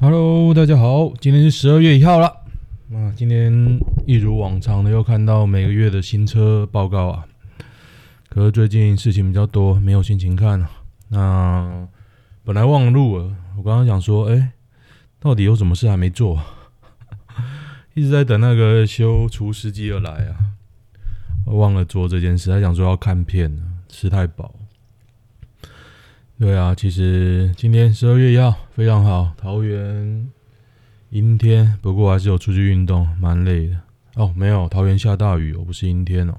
Hello，大家好，今天是十二月一号了。那今天一如往常的又看到每个月的新车报告啊。可是最近事情比较多，没有心情看了。那本来忘录了，我刚刚想说，哎、到底有什么事还没做？一直在等那个修厨师机而来啊，忘了做这件事。还想说要看片，吃太饱。对啊，其实今天十二月一号非常好，桃园阴天，不过还是有出去运动，蛮累的。哦，没有，桃园下大雨哦，不是阴天哦。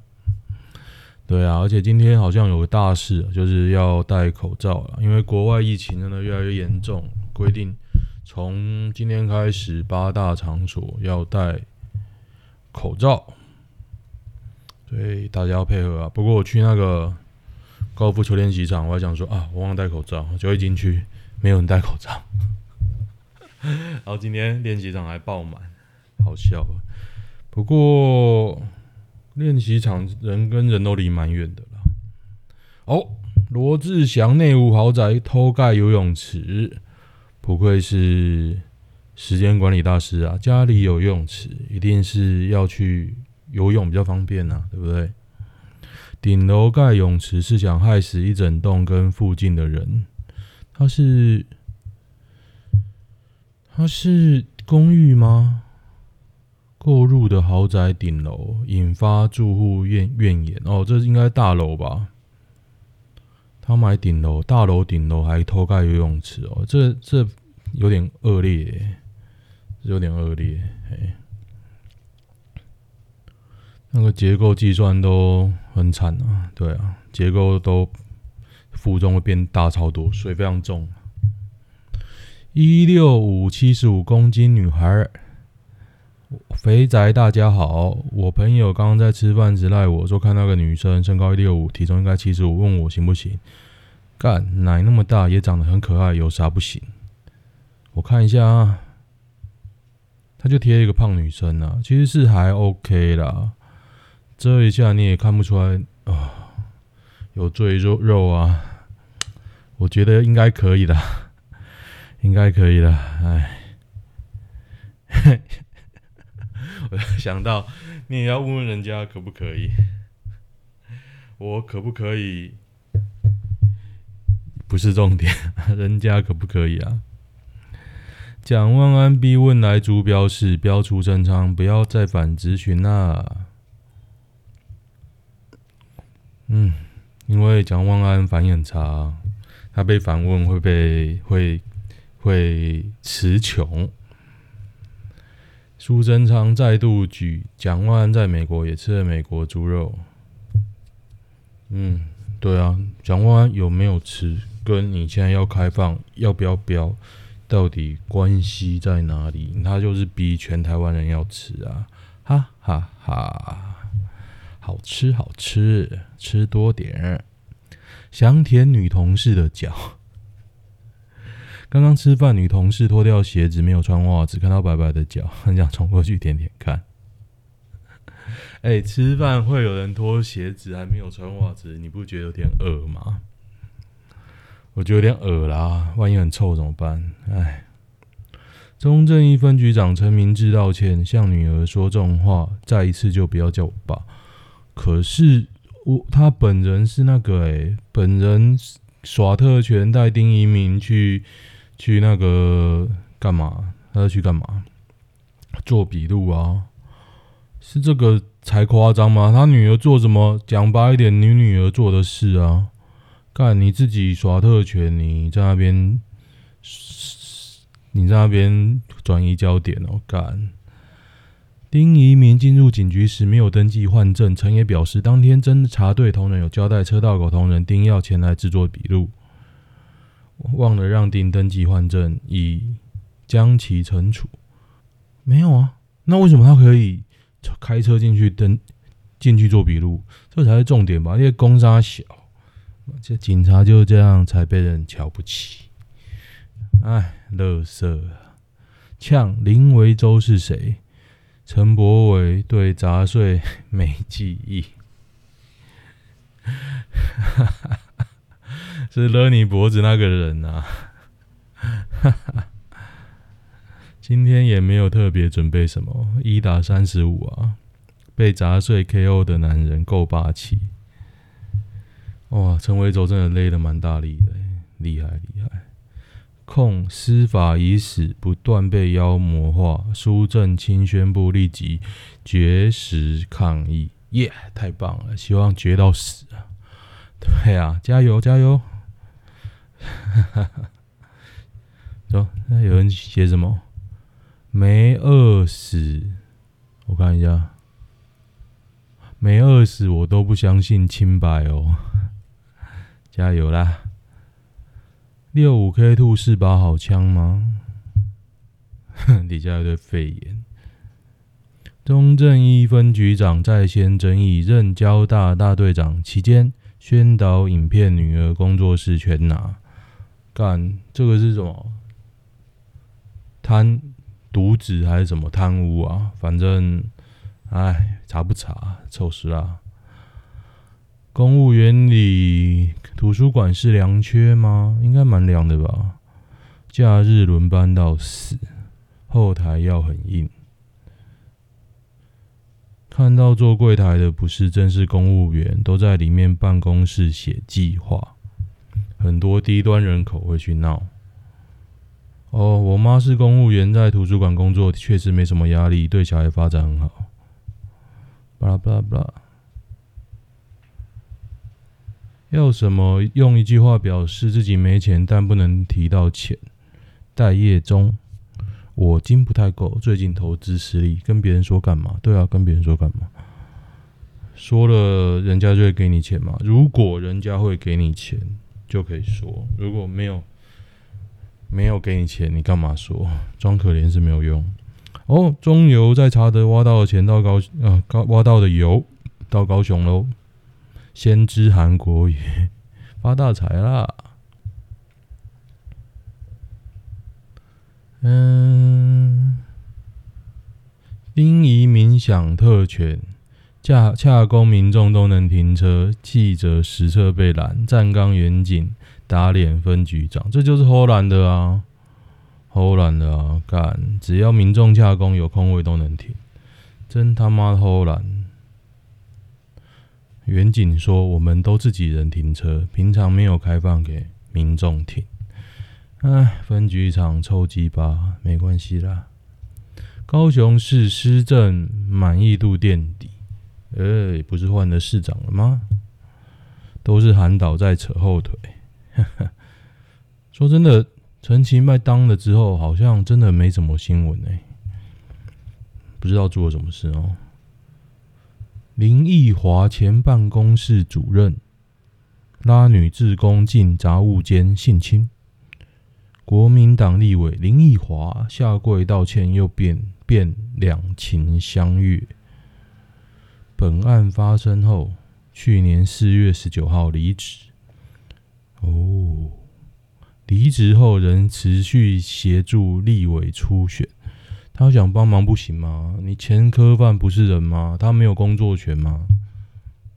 对啊，而且今天好像有个大事，就是要戴口罩了，因为国外疫情真的越来越严重，规定从今天开始八大场所要戴口罩，所以大家要配合啊。不过我去那个。高尔夫球练习场，我还想说啊，我忘了戴口罩，就一进去没有人戴口罩。然后今天练习场还爆满，好笑。不过练习场人跟人都离蛮远的了。哦，罗志祥内务豪宅偷盖游泳池，不愧是时间管理大师啊！家里有游泳池，一定是要去游泳比较方便啊，对不对？顶楼盖泳池是想害死一整栋跟附近的人。他是他是公寓吗？购入的豪宅顶楼引发住户怨怨言。哦，这应该大楼吧？他买顶楼，大楼顶楼还偷盖游泳池哦，这这有点恶劣，有点恶劣，嘿。那个结构计算都很惨啊，对啊，结构都负重会变大超多，水非常重。一六五七十五公斤女孩，肥宅大家好，我朋友刚刚在吃饭时赖我说看那个女生身高一六五，体重应该七十五，问我行不行？干，奶那么大也长得很可爱，有啥不行？我看一下啊，他就贴一个胖女生啊，其实是还 OK 啦。遮一下你也看不出来啊、哦，有赘肉肉啊，我觉得应该可以的，应该可以的，哎，我想到你也要问问人家可不可以，我可不可以不是重点，人家可不可以啊？蒋万安逼问来主表示标出正仓，不要再反质询啦。嗯，因为蒋万安反应很差，他被反问会被会会词穷。苏贞昌再度举蒋万安在美国也吃了美国猪肉。嗯，对啊，蒋万安有没有吃，跟你现在要开放要不要标，到底关系在哪里？他就是逼全台湾人要吃啊，哈哈哈。好吃好吃，吃多点。想舔女同事的脚。刚刚吃饭，女同事脱掉鞋子，没有穿袜子，看到白白的脚，很想冲过去舔舔看。哎、吃饭会有人脱鞋子还没有穿袜子，你不觉得有点恶吗？我觉得有点恶啦，万一很臭怎么办？哎，中正一分局长陈明志道歉，向女儿说这种话，再一次就不要叫我爸。可是我他本人是那个诶、本人耍特权带丁一鸣去去那个干嘛？他要去干嘛？做笔录啊？是这个才夸张吗？他女儿做什么？讲白一点，你女儿做的事啊？干你自己耍特权，你在那边，你在那边转移焦点哦，干。丁移民进入警局时没有登记换证，陈也表示，当天侦查队同仁有交代车道口同仁丁要前来制作笔录，忘了让丁登记换证，已将其惩处。没有啊，那为什么他可以开车进去登进去做笔录？这才是重点吧？因为公杀小，这警察就这样才被人瞧不起。哎，乐色，呛林维洲是谁？陈柏惟对杂碎没记忆，是勒你脖子那个人呐、啊？今天也没有特别准备什么，一打三十五啊，被砸碎 KO 的男人够霸气。哇，陈维洲真的勒得蛮大力的，厉害厉害。控司法已死，不断被妖魔化。苏正清宣布立即绝食抗议，耶、太棒了！希望绝到死啊！对啊，加油加油！走，那有人写什么？没饿死，我看一下，没饿死，我都不相信清白哦。加油啦！六五 K Two 是把好枪吗？底下有对肺炎。中正一分局长在先争议任交大大队长期间，宣导影片女儿工作室全拿。干，这个是什么？贪渎职还是什么贪污啊？反正，哎，查不查？臭死啦！公务员里图书馆是良缺吗？应该蛮凉的吧。假日轮班到死，后台要很硬。看到做柜台的不是正式公务员，都在里面办公室写计划。很多低端人口会去闹。哦，我妈是公务员，在图书馆工作，确实没什么压力，对小孩发展很好。巴拉巴拉巴拉。要什么？用一句话表示自己没钱，但不能提到钱。待业中，我金不太够，最近投资失利。跟别人说干嘛？对啊，跟别人说干嘛？说了，人家就会给你钱嘛。如果人家会给你钱，就可以说；如果没有，没有给你钱，你干嘛说？装可怜是没有用。哦，中油在查德挖到的钱到高啊，高挖到的油到高雄喽。先知韩国语，发大财啦！嗯，丁仪冥想特权，洽洽公民众都能停车，记者实测被拦，站岗员警打脸分局长，这就是荷兰的啊，荷兰的啊，干，只要民众洽公有空位都能停，真他妈荷兰！远景说：“我们都自己人停车，平常没有开放给民众停。”哎，分局长臭鸡巴，没关系啦。高雄市施政满意度垫底，哎，不是换了市长了吗？都是韩导在扯后腿。说真的，陈其迈当了之后，好像真的没什么新闻哎，不知道做了什么事哦。林奕华前办公室主任拉女志工进杂物间性侵，国民党立委林奕华下跪道歉，又变变两情相悦。本案发生后，去年四月十九号离职。哦，离职后仍持续协助立委初选。他想帮忙不行吗？你前科犯不是人吗？他没有工作权吗？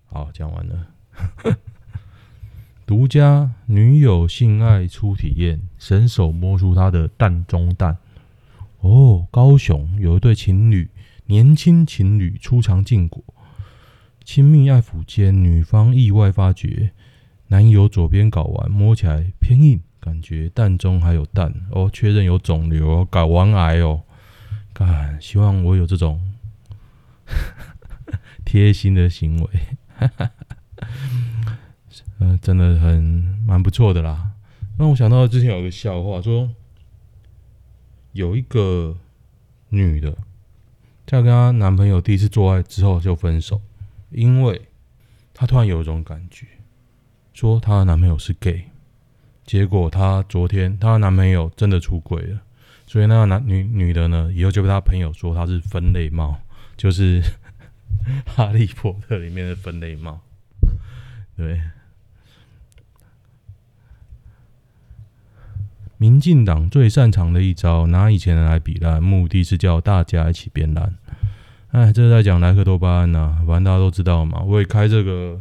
好，讲完了。独家女友性爱初体验，神手摸出他的蛋中蛋。哦，高雄有一对情侣，年轻情侣初尝禁果，亲密爱抚间，女方意外发觉男友左边睾丸摸起来偏硬，感觉蛋中还有蛋哦，确认有肿瘤，睾丸癌哦。干，希望我有这种 贴心的行为，嗯，真的很蛮不错的啦。让我想到之前有个笑话，说有一个女的在跟她男朋友第一次做爱之后就分手，因为她突然有一种感觉，说她的男朋友是 gay，结果她昨天她的男朋友真的出轨了。所以那个男女女的呢，以后就被他朋友说他是分类帽，就是 哈利波特里面的分类帽。对，民进党最擅长的一招，拿以前人来比烂，目的是叫大家一起变烂。哎，这是在讲莱克多巴胺呐、反正大家都知道嘛。我也开这个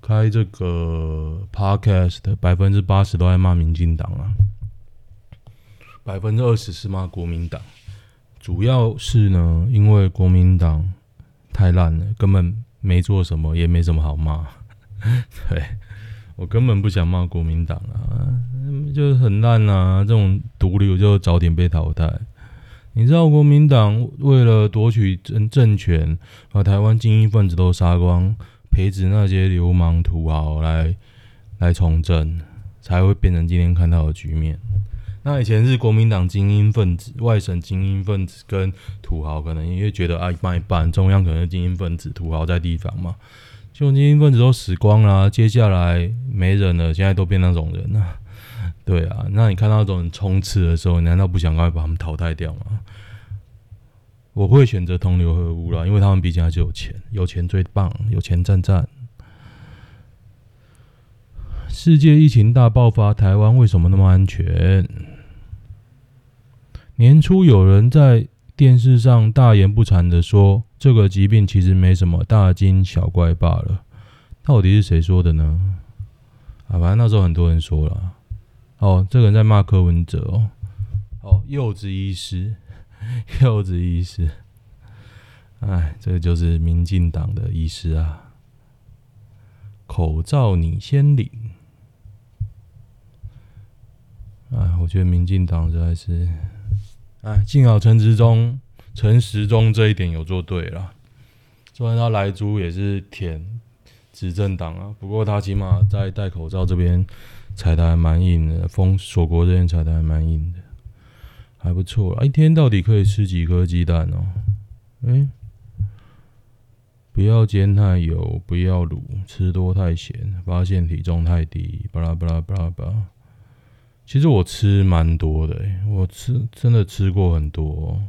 开这个 podcast，百分之八十都在骂民进党啊。百分之二十是骂国民党，主要是呢，因为国民党太烂了，根本没做什么，也没什么好骂。对，我根本不想骂国民党啊，就是很烂啊，这种毒瘤就早点被淘汰。你知道国民党为了夺取政政权，把台湾精英分子都杀光，培植那些流氓土豪来来从政，才会变成今天看到的局面。那以前是国民党精英分子、外省精英分子跟土豪，可能因为觉得啊一半一半，中央可能是精英分子，土豪在地方嘛，就精英分子都死光了，接下来没人了，现在都变那种人了。对啊，那你看到这种冲刺的时候，你难道不想赶快把他们淘汰掉吗？我会选择同流合污啦，因为他们毕竟还是有钱，有钱最棒，有钱赞赞。世界疫情大爆发，台湾为什么那么安全？年初有人在电视上大言不惭的说，这个疾病其实没什么，大惊小怪罢了。到底是谁说的呢？啊，反正那时候很多人说了。哦，这个人在骂柯文哲哦，哦，柚子医师，柚子医师，哎，这个就是民进党的医师啊。口罩你先领，哎，我觉得民进党实在是，哎，幸好陈时中，陈时中这一点有做对了，虽然他莱猪也是舔执政党啊，不过他起码在戴口罩这边。踩的还蛮硬的，封锁国这边踩的还蛮硬的，还不错。一天到底可以吃几颗鸡蛋哦？诶、欸，不要煎太油，不要卤，吃多太咸，发现体重太低，巴拉巴拉巴拉巴拉。其实我吃蛮多的，我吃真的吃过很多。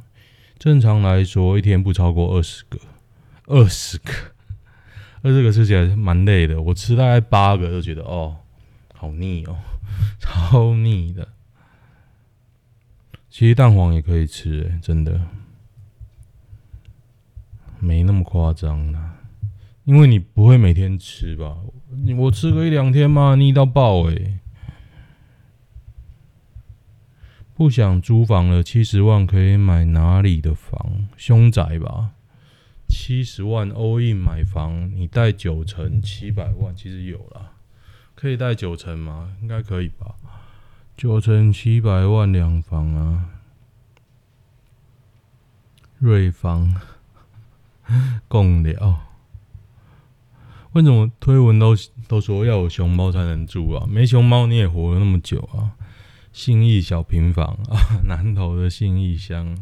正常来说，一天不超过二十个，二十个，二十个吃起来蛮累的。我吃大概八个就觉得哦。好腻哦，超腻的。其实蛋黄也可以吃，欸，真的没那么夸张啦。因为你不会每天吃吧？我吃个一两天嘛，腻到爆诶、欸。不想租房了，七十万可以买哪里的房？凶宅吧。七十万 all in 买房，你贷九成七百万，其实有啦。可以贷九成吗？应该可以吧。九成七百万两房啊，瑞芳 共聊。为什么推文都都说要有熊猫才能住啊？没熊猫你也活了那么久啊？信义小平房啊，南投的信义乡，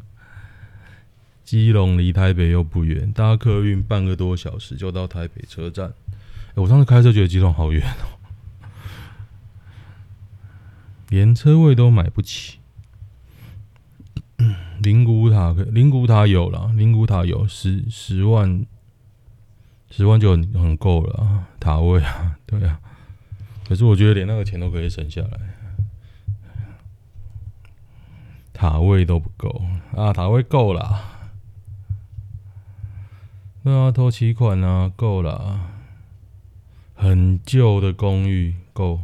基隆离台北又不远，搭客运半个多小时就到台北车站。欸，我上次开车觉得基隆好远哦。连车位都买不起，灵骨塔可灵骨塔有了，灵骨塔有十十万，十万就很很够了。塔位啊，对啊，可是我觉得连那个钱都可以省下来，塔位都不够啊，塔位够了，对啊，头期款啊，够了，很旧的公寓够。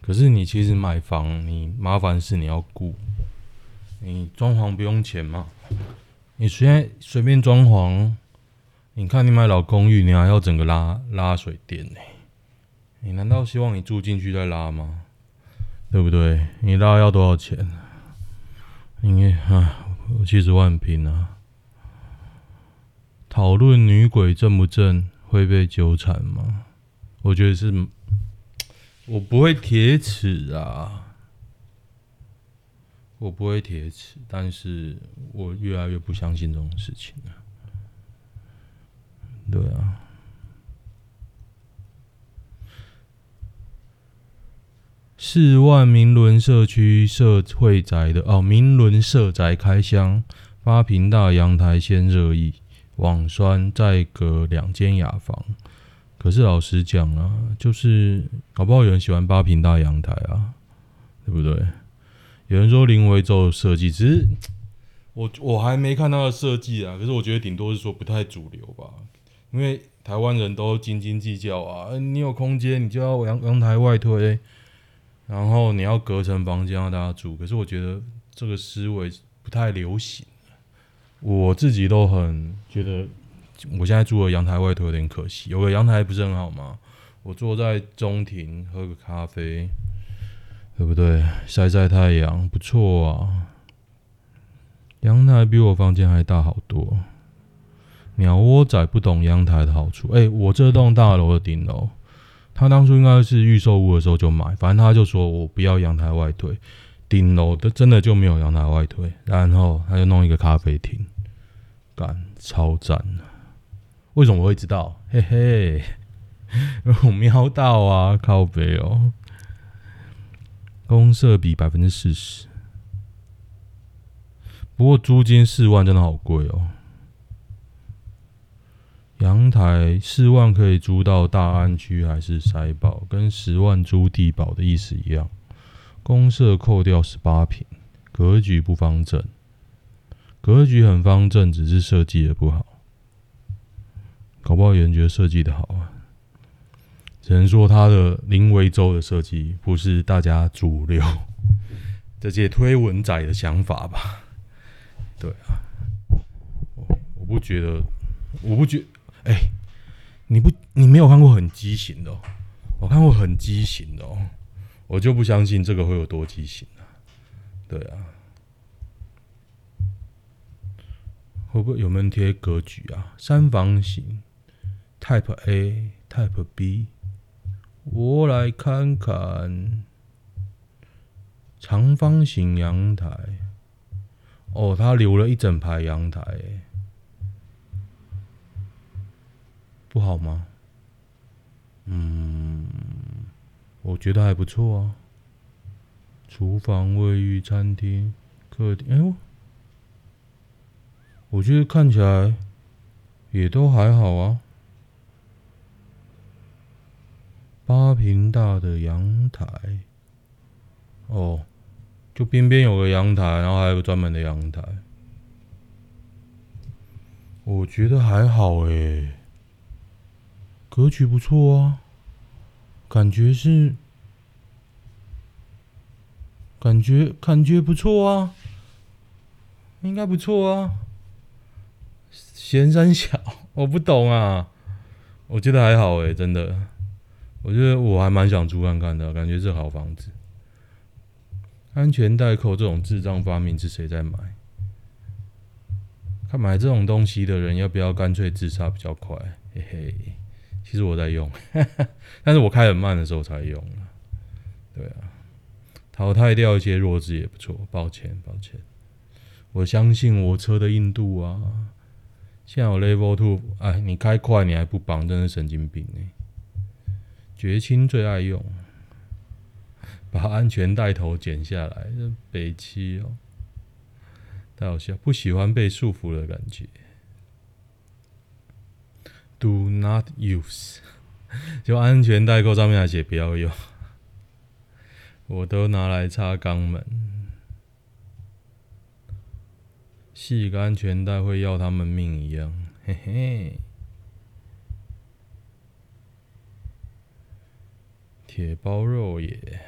可是你其实买房，你麻烦是你要顾，你装潢不用钱嘛？你随便随便装潢，你看你买老公寓，你还要整个拉拉水电呢？你难道希望你住进去再拉吗？对不对？你拉要多少钱？因为啊，七十万平啊。讨论女鬼正不正会被纠缠吗？我觉得是。我不会铁齿啊，我不会铁齿，但是我越来越不相信这种事情了。对啊，四万明伦社区社会宅的哦，明伦社宅开箱，八坪大阳台先热议，网酸再隔两间雅房。可是老实讲啊，就是搞不好有人喜欢八坪大阳台啊，对不对？有人说林维洲设计，只是我我还没看他的设计啊。可是我觉得顶多是说不太主流吧，因为台湾人都斤斤计较啊。你有空间，你就要阳阳台外推，然后你要隔层房间让大家住，可是我觉得这个思维不太流行。我自己都很觉得，我现在住的阳台外头有点可惜，有个阳台不是很好吗？我坐在中庭喝个咖啡，对不对？晒晒太阳，不错啊。阳台比我房间还大好多。鸟窝仔不懂阳台的好处。哎、我这栋大楼的顶楼，他当初应该是预售屋的时候就买，反正他就说我不要阳台外推，顶楼的真的就没有阳台外推，然后他就弄一个咖啡厅，干超赞。为什么我会知道？嘿嘿，我瞄到啊，靠北哦，公设比百分之四十，不过租金四万真的好贵哦。阳台四万可以租到大安区还是塞宝，跟十万租地堡的意思一样。公社扣掉十八平，格局不方正。格局很方正，只是设计的不好。搞不好有人觉得设计的好啊，只能说他的林维洲的设计不是大家主流这些推文仔的想法吧？对啊，我我不觉得，我不觉。哎、你不，你没有看过很畸形的、喔，我看过很畸形的哦、我就不相信这个会有多畸形啊！对啊，会不会有没有贴格局啊？三房型，Type A，Type B，我来看看，长方形阳台，哦，他留了一整排阳台、不好吗？嗯，我觉得还不错啊。厨房、卫浴、餐厅、客厅，哎呦，我觉得看起来也都还好啊。八平大的阳台，哦，就边边有个阳台，然后还有个专门的阳台，我觉得还好诶、格局不错啊，感觉是，感觉感觉不错啊，应该不错啊。嫌三小，我不懂啊，我觉得还好诶、真的，我觉得我还蛮想住看看的，感觉是好房子。安全带扣这种智障发明是谁在买？看买这种东西的人要不要干脆自杀比较快？嘿嘿。其实我在用，但是我开很慢的时候才用。对啊，淘汰掉一些弱智也不错。抱歉，抱歉。我相信我车的硬度啊。现在我 Level Two，哎，你开快你还不绑，真是神经病哎。绝清最爱用，把安全带头剪下来，这北七哦，太好笑，不喜欢被束缚的感觉。Do not use，就安全带扣上面还写不要用，我都拿来擦肛门。系个安全带会要他们命一样，嘿嘿。铁包肉也，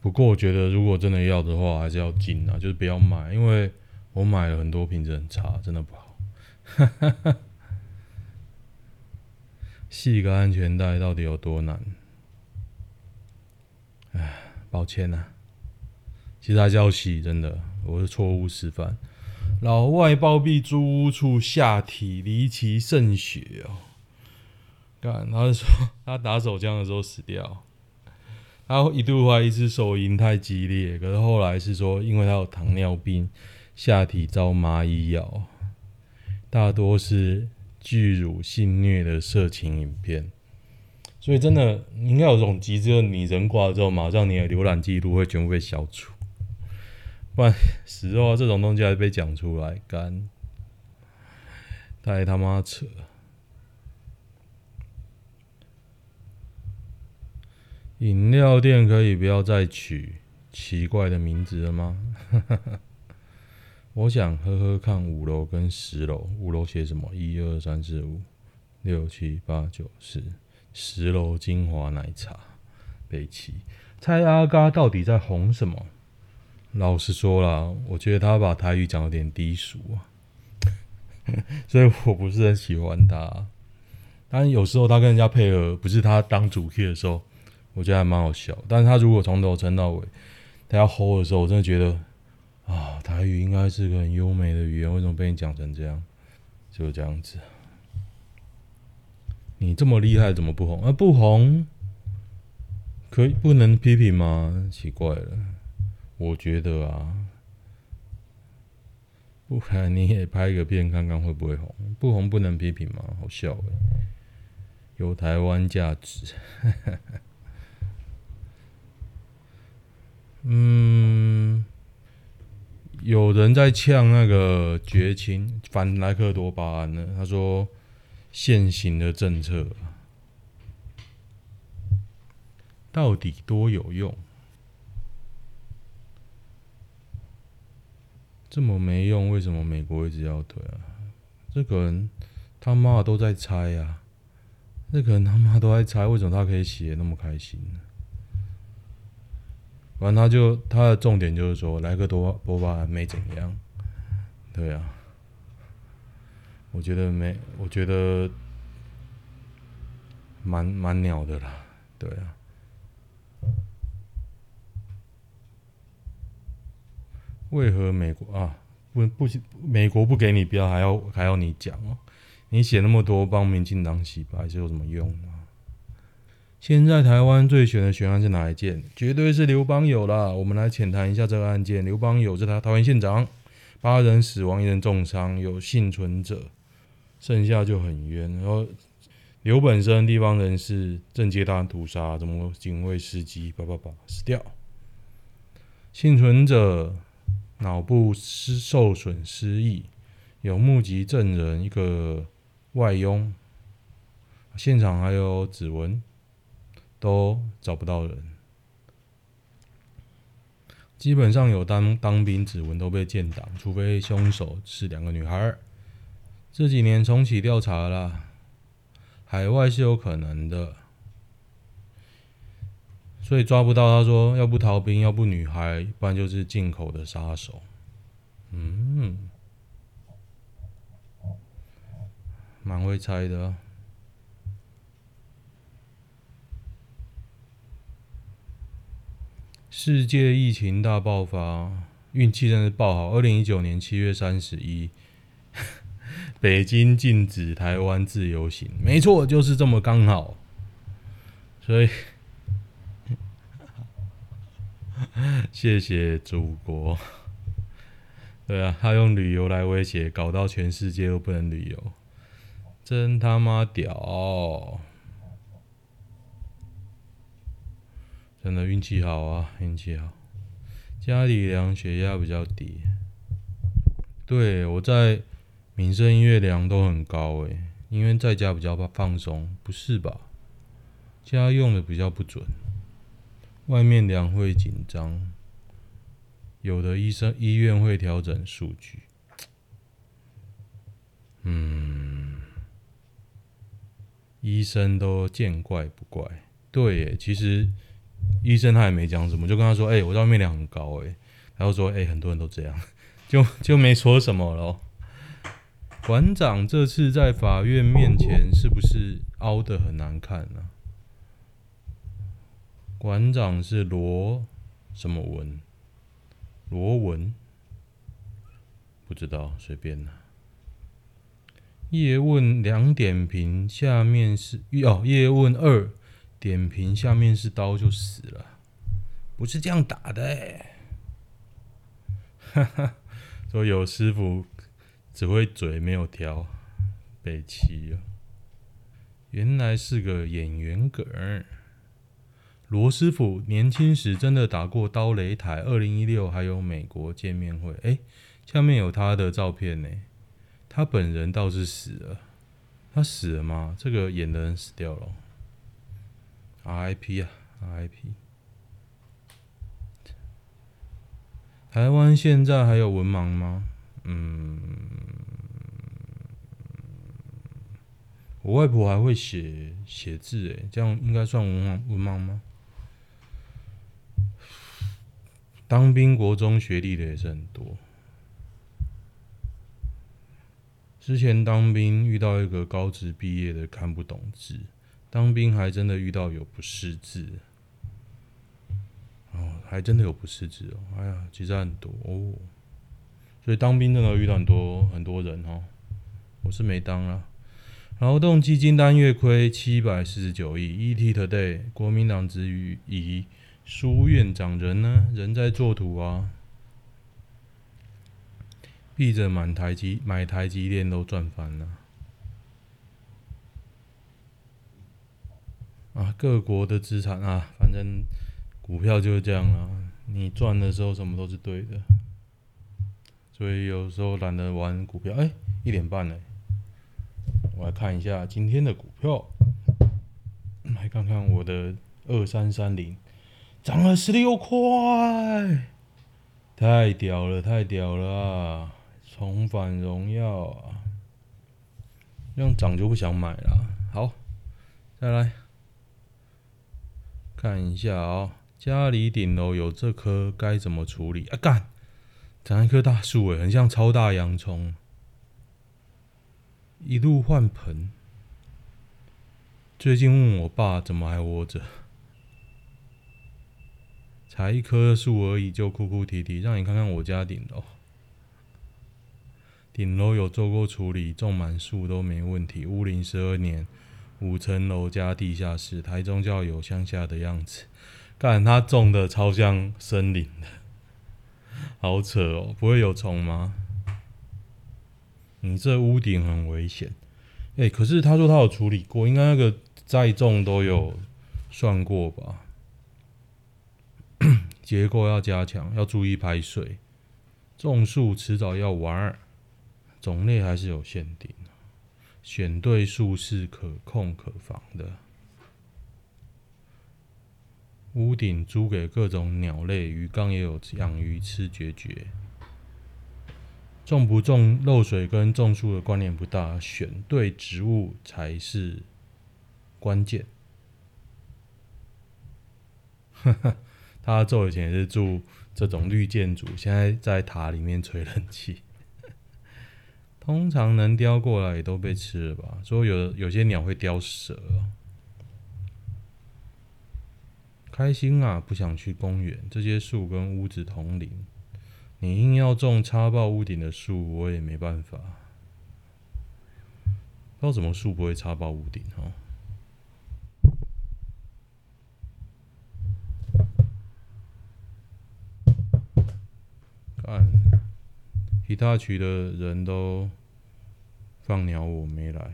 不过我觉得如果真的要的话，还是要紧啊，就是不要买，因为我买了很多品质很差，真的不好。哈哈哈。系个安全带到底有多难？哎，抱歉呐、啊，其实还是要系，真的，我是错误示范。老外包庇租屋处下体离奇渗血哦，干，他是说他打手枪的时候死掉，他一度怀疑是手淫太激烈，可是后来是说因为他有糖尿病，下体遭蚂蚁咬，大多是。巨乳性虐的色情影片，所以真的应该有种机制，你人挂了之后，马上你的浏览记录会全部被消除，不然死后这种东西还被讲出来，干太他妈扯！饮料店可以不要再取奇怪的名字了吗？我想喝喝看五楼跟十楼，五楼写什么？一二三四五六七八九十，十楼精华奶茶，北七，蔡阿嘎到底在红什么？老实说啦，我觉得他把台语讲有点低俗啊，所以我不是很喜欢他。但有时候他跟人家配合，不是他当主 key 的时候，我觉得还蛮好笑。但是他如果从头撑到尾，他要吼的时候，我真的觉得啊，台语应该是个很优美的语言，为什么被你讲成这样？就这样子。你这么厉害，怎么不红？啊，不红，可以不能批评吗？奇怪了，我觉得啊，不然你也拍个片看看会不会红？不红不能批评吗？好笑诶，有台湾价值。嗯，有人在呛那个绝情反莱克多巴胺呢，他说。现行的政策到底多有用？这么没用，为什么美国一直要推啊？这个人他妈都在猜啊！这个人他妈都在猜，为什么他可以写那么开心呢？反正他就他的重点就是说，莱克多巴胺没怎样，对啊。我觉得没，我觉得蛮蛮鸟的啦，对啊。为何美国啊不不美国不给你标，还要还要你讲哦？你写那么多帮民进党洗白是有什么用吗？现在台湾最悬的悬案是哪一件？绝对是刘邦友啦。我们来浅谈一下这个案件。刘邦友是他桃园县长，八人死亡，一人重伤，有幸存者。剩下就很冤，然后刘本身地方人士正接大屠杀，怎么警卫司机叭叭叭死掉？幸存者脑部失受损失忆，有目击证人一个外佣，现场还有指纹，都找不到人。基本上有当当兵指纹都被建档，除非凶手是两个女孩。这几年重启调查了，海外是有可能的，所以抓不到。他说，要不逃兵，要不女孩，不然就是进口的杀手。嗯，蛮会猜的。世界疫情大爆发，运气真是爆好。二零一九年七月三十一。北京禁止台湾自由行，没错，就是这么刚好。所以，谢谢祖国。对啊，他用旅游来威胁，搞到全世界都不能旅游，真他妈屌！真的运气好啊，运气好。家里量血压比较低。对，我在。民生医院量都很高诶，因为在家比较放松，不是吧？家用的比较不准，外面量会紧张，有的医生医院会调整数据。嗯，医生都见怪不怪。对，其实医生他也没讲什么，就跟他说：“哎，我在外面量很高。”哎，然后说：“哎，很多人都这样。”就就没说什么了。馆长这次在法院面前是不是凹的很难看呢？馆长是罗什么文？罗文？不知道，随便了。叶问两点评，下面是哦。叶问二点评，下面是刀就死了，不是这样打的。哈哈，说有师傅。只会嘴没有挑，北七啊，原来是个演员梗。罗师傅年轻时真的打过刀擂台，二零一六还有美国见面会，哎，下面有他的照片呢。他本人倒是死了，他死了吗？这个演的人死掉了，RIP 啊，RIP。台湾现在还有文盲吗？嗯，我外婆还会写写字，诶，这样应该算文盲文盲吗？当兵国中学历的也是很多。之前当兵遇到一个高职毕业的看不懂字，当兵还真的遇到有不识字，哦，还真的有不识字哦，哎呀，其实很多哦，所以当兵真的遇到很多很多人哦，我是没当啊。劳动基金单月亏七百四十九亿，ET Today，国民党之于以书院长人呢？人在做土啊。闭着满台积买台积电都赚翻了啊！各国的资产啊，反正股票就是这样啊。你赚的时候什么都是对的，所以有时候懒得玩股票。哎、一点半了，我来看一下今天的股票，来看看我的二三三零涨了十六块，太屌了，太屌了啊！重返荣耀啊，这样涨就不想买了。好，再来看一下啊、家里顶楼有这棵该怎么处理啊？干，长一棵大树诶，很像超大洋葱，一路换盆。最近问我爸怎么还活着，才一棵树而已就哭哭啼啼，让你看看我家顶楼。顶楼有做过处理，种满树都没问题。屋龄十二年，五层楼加地下室，台中叫有乡下的样子。干，他种的超像森林的，好扯哦！不会有虫吗？你这屋顶很危险。哎、可是他说他有处理过，应该那个再种都有算过吧？结构要加强，要注意排水。种树迟早要玩。种类还是有限定，选对树是可控可防的。屋顶租给各种鸟类，鱼缸也有养鱼吃绝绝。种不种漏水跟种树的关联不大，选对植物才是关键。哈哈，他做以前也是住这种绿建筑，现在在塔里面吹冷气。通常能叼过来也都被吃了吧？所以有有些鸟会叼蛇。开心啊，不想去公园。这些树跟屋子同龄，你硬要种插爆屋顶的树，我也没办法。不知道什么树不会插爆屋顶哦。看。其他区的人都放鸟，我没来。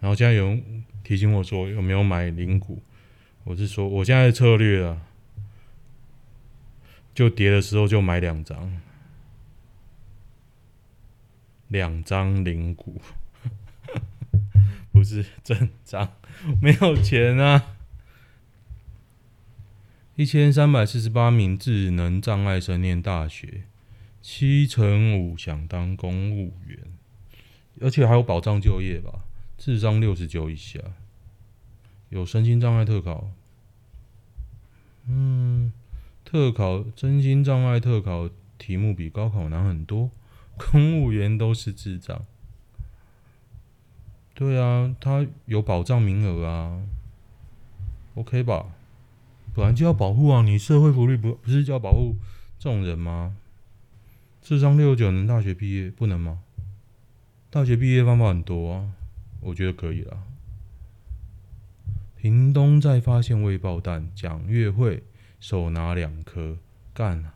然后现在有人提醒我说有没有买零股？我是说我现在的策略啊，就跌的时候就买两张，两张零股，不是正张，没有钱啊。一千三百四十八名智能障碍生念大学，七成五想当公务员，而且还有保障就业吧？智商六十九以下，有身心障碍特考。嗯，特考身心障碍特考题目比高考难很多，公务员都是智障。对啊，他有保障名额啊，OK 吧？本来就要保护啊！你社会福利不不是就要保护这种人吗？智商六九能大学毕业不能吗？大学毕业方法很多啊，我觉得可以啦。屏东在发现未爆弹，蒋月慧手拿两颗，干啊！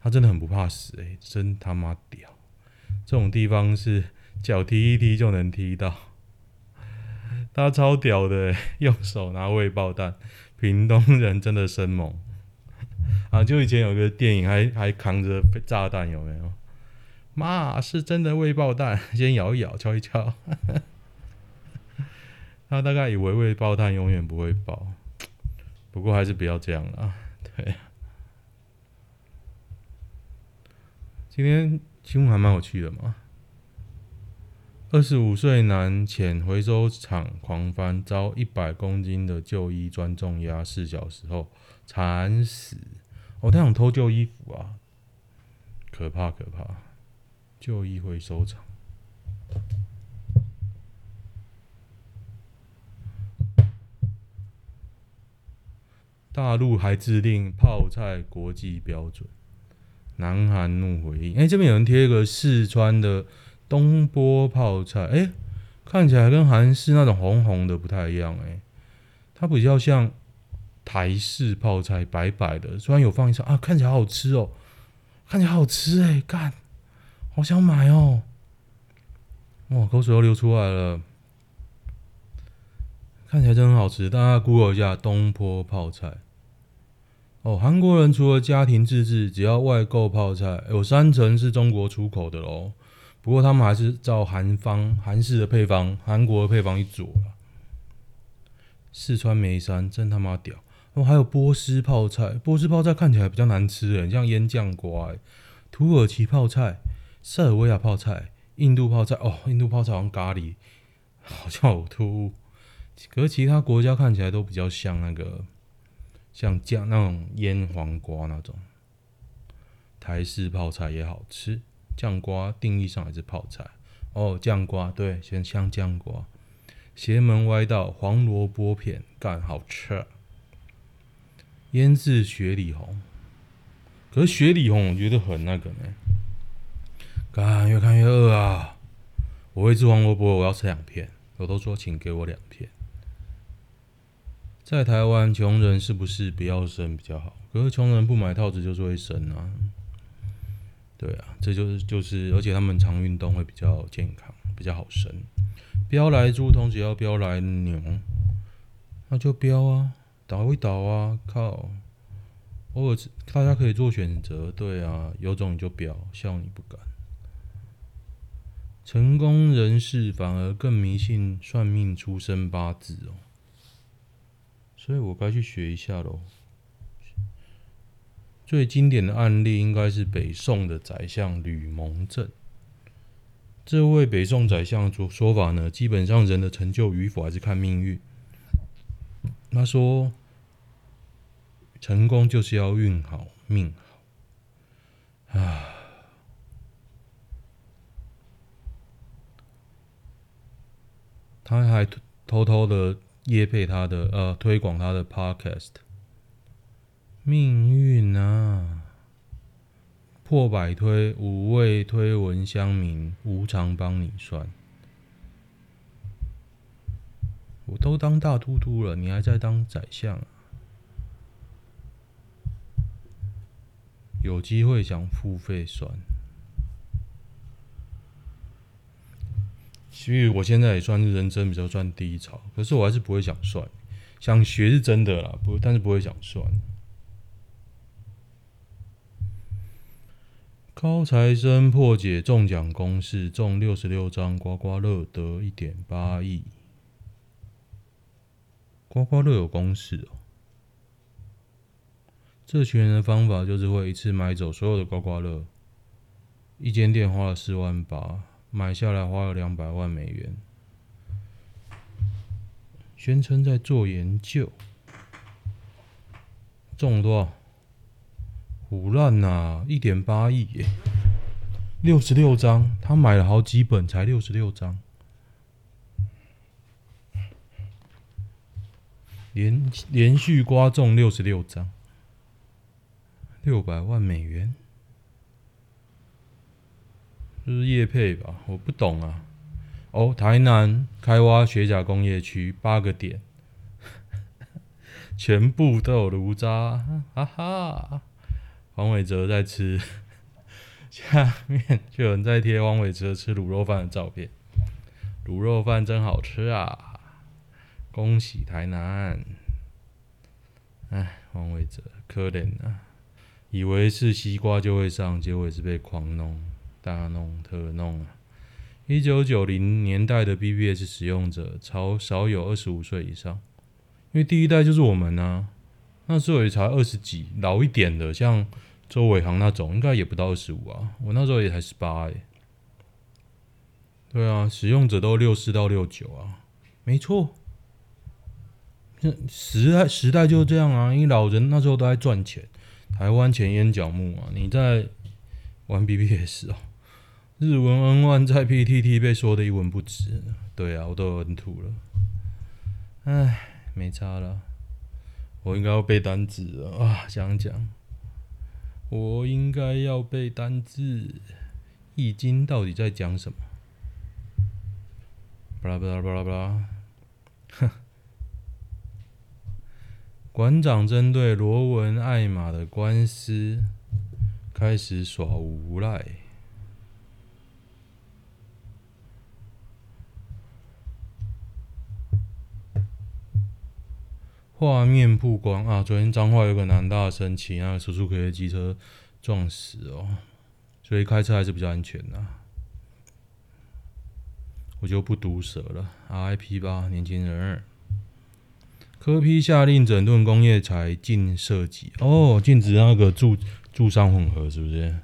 他真的很不怕死诶、真他妈屌！这种地方是脚踢一踢就能踢到，他超屌的、欸，用手拿未爆弹。屏东人真的生猛 啊！就以前有个电影还，还扛着炸弹，有没有？妈是真的未爆弹，先咬一咬，敲一敲。他大概以为未爆弹永远不会爆，不过还是不要这样了。对，今天新闻还蛮有趣的嘛。二十五岁男潜回收厂狂翻，遭一百公斤的旧衣砖重压四小时后惨死。哦，他想偷旧衣服啊！可怕可怕！旧衣回收厂。大陆还制定泡菜国际标准，南韩怒回应。哎、欸，这边有人贴一个四川的东坡泡菜，哎、看起来跟韩式那种红红的不太一样、哎，它比较像台式泡菜，白白的，虽然有放一张啊，看起来好吃哦，看起来好吃哎、干，好想买哦，哇，口水都流出来了，看起来真很好吃，大家 Google 一下东坡泡菜。哦，韩国人除了家庭自制，只要外购泡菜，有三成是中国出口的喽。不过他们还是照韩方韩式的配方，韩国的配方一做了。四川眉山真他妈屌！哦，还有波斯泡菜，波斯泡菜看起来比较难吃，很像腌酱瓜。土耳其泡菜、塞尔维亚泡菜、印度泡菜，哦，印度泡菜好像咖喱，好像呕吐。可是其他国家看起来都比较像那个。像酱那种腌黄瓜那种，台式泡菜也好吃。酱瓜定义上还是泡菜哦，酱瓜对，先香酱瓜。邪门歪道，黄萝卜片干好吃。腌制雪里红，可是雪里红我觉得很那个呢。干越看越饿啊！我会吃黄萝卜，我要吃两片。我都说请给我两片。在台湾，穷人是不是不要生比较好？可是穷人不买套子就是会生啊。对啊，这就是就是，而且他们常运动会比较健康，比较好生。标来猪，同时要标来牛，那就标啊，倒一倒啊，靠！偶尔大家可以做选择，对啊，有种你就飙，笑你不敢。成功人士反而更迷信算命、出生八字哦。所以我该去学一下喽。最经典的案例应该是北宋的宰相吕蒙正。这位北宋宰相的说法呢，基本上人的成就与否还是看命运。他说，成功就是要运好命好。啊，他还偷偷的。业配他的呃，推广他的 podcast，命运啊，破百推五位推文乡民无偿帮你算，我都当大秃秃了，你还在当宰相啊？有机会想付费算。其实我现在也算是人生比较算低潮，可是我还是不会想算，想学是真的啦，不，但是不会想算。高材生破解中奖公式，中六十六张刮刮乐得一点八亿。刮刮乐有公式哦。这群人的方法就是会一次买走所有的刮刮乐，一间店花了四万八。买下来花了两百万美元，宣称在做研究，中了多少？唬烂呐！一点八亿耶，六十六张，他买了好几本，才六十六张，连连续刮中六十六张，六百万美元。就是叶配吧，我不懂啊。哦，台南开挖学甲工业区八个点，全部都有炉渣，哈哈。黄伟哲在吃，下面就有人在贴黄伟哲吃卤肉饭的照片，卤肉饭真好吃啊！恭喜台南。哎，黄伟哲可怜啊，以为是西瓜就会上，结果也是被狂弄。大弄特弄啊！一九九零年代的 BBS 使用者超少有二十五岁以上，因为第一代就是我们啊，那时候也才二十几，老一点的像周伟航那种，应该也不到二十五啊。我那时候也才十八哎，对啊，使用者都六四到六九啊，没错。那时代时代就这样啊，因为老人那时候都在赚钱，台湾钱淹脚木啊。你在玩 BBS 哦，日文 N1 在 PTT 被说的一文不值。对啊，我都有 N2 了。唉，没差了，我应该要背单词啊！讲讲，我应该要背单词，《易经》到底在讲什么？巴拉巴拉巴拉巴拉，哼！馆长针对罗文艾玛的官司开始耍无赖。画面曝光啊！昨天彰化有个男大生骑那个叔叔可以机车撞死哦，所以开车还是比较安全的。我就不毒舌了，RIP 吧，年轻人。柯批下令整顿工业才禁设计，哦，禁止那个住住商混合，是不是？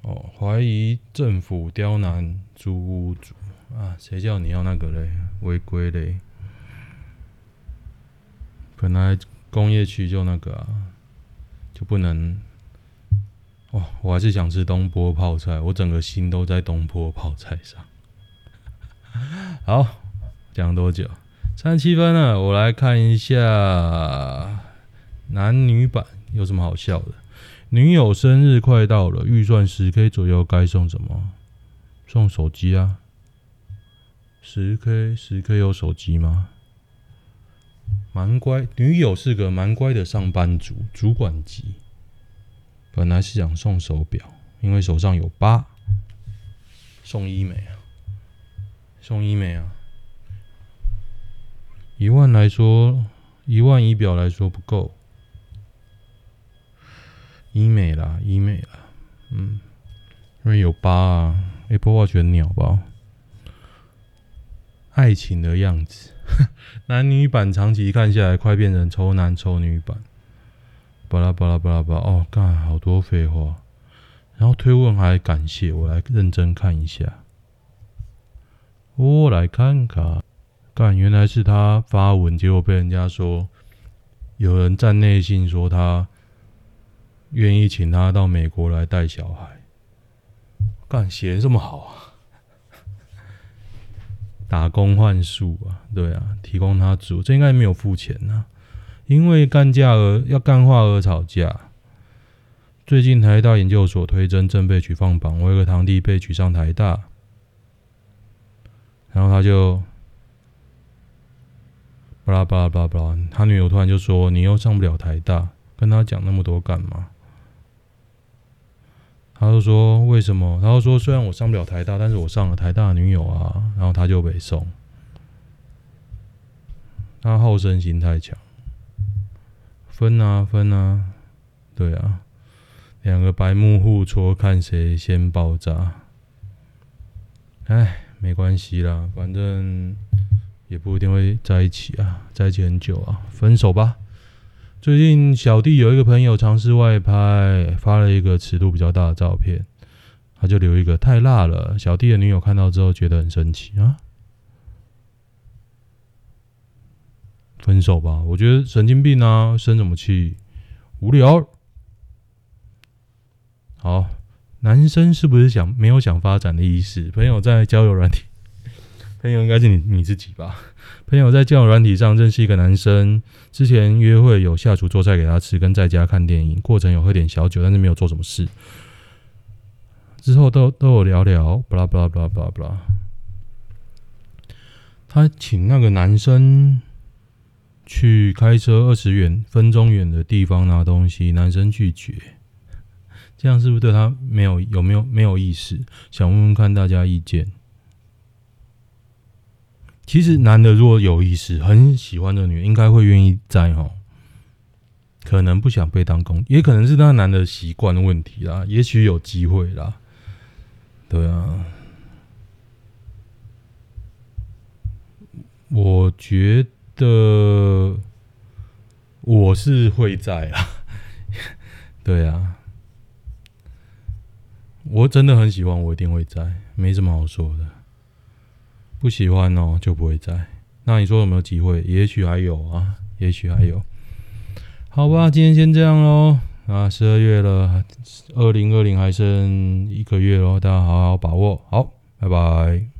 哦，怀疑政府刁难租屋主啊？谁叫你要那个嘞？违规嘞？本来工业区就那个啊，就不能。哦，我还是想吃东坡泡菜，我整个心都在东坡泡菜上。好，讲多久？三十七分了，我来看一下男女版有什么好笑的。女友生日快到了，预算十 K 左右，该送什么？送手机啊？十 K，十 K 有手机吗？蛮乖，女友是个蛮乖的上班族，主管级。本来是想送手表，因为手上有疤。送医美啊？送医美啊，一万来说，一万仪表来说不够，医美啦，医美啦，嗯，因为有疤啊，Apple Watch 鸟吧？爱情的样子，男女版长期看下来，快变成丑男丑女版，巴拉巴拉巴拉巴，哦，干好多废话，然后推问还感谢，我来认真看一下。我来看看，干，原来是他发文，结果被人家说有人站内信说他愿意请他到美国来带小孩，干，写的这么好啊，打工换宿啊，对啊，提供他住，这应该没有付钱呐，因为干架而要干话而吵架。最近台大研究所推甄正被取放榜，我有个堂弟被取上台大。然后他就巴拉巴拉巴拉巴拉，他女友突然就说：“你又上不了台大，跟他讲那么多干嘛？”他就说：“为什么？”他就说：“虽然我上不了台大，但是我上了台大的女友啊。”然后他就被送，他好胜心太强，分啊分啊，对啊，两个白目互戳，看谁先爆炸。哎。没关系啦，反正也不一定会在一起啊，在一起很久啊，分手吧。最近小弟有一个朋友尝试外拍，发了一个尺度比较大的照片，他就留一个太辣了。小弟的女友看到之后觉得很生气啊，分手吧。我觉得神经病啊，生什么气？无聊。好。男生是不是想没有想发展的意思？朋友在交友软体，朋友应该是你你自己吧？朋友在交友软体上认识一个男生，之前约会有下厨做菜给他吃，跟在家看电影，过程有喝点小酒，但是没有做什么事。之后都都有聊聊，巴拉巴拉巴拉巴拉巴拉。他请那个男生去开车二十远分钟远的地方拿东西，男生拒绝。这样是不是对他没有有没有没有意思？想问问看大家意见。其实男的如果有意思，很喜欢这女，应该会愿意在哈。可能不想被当工，也可能是那男的习惯问题啦。也许有机会啦。对啊，我觉得我是会在啊。对啊。我真的很喜欢，我一定会在，没什么好说的。不喜欢哦，就不会在。那你说有没有机会？也许还有啊，也许还有。好吧，今天先这样喽。啊，十二月了，二零二零还剩一个月喽，大家好好把握。好，拜拜。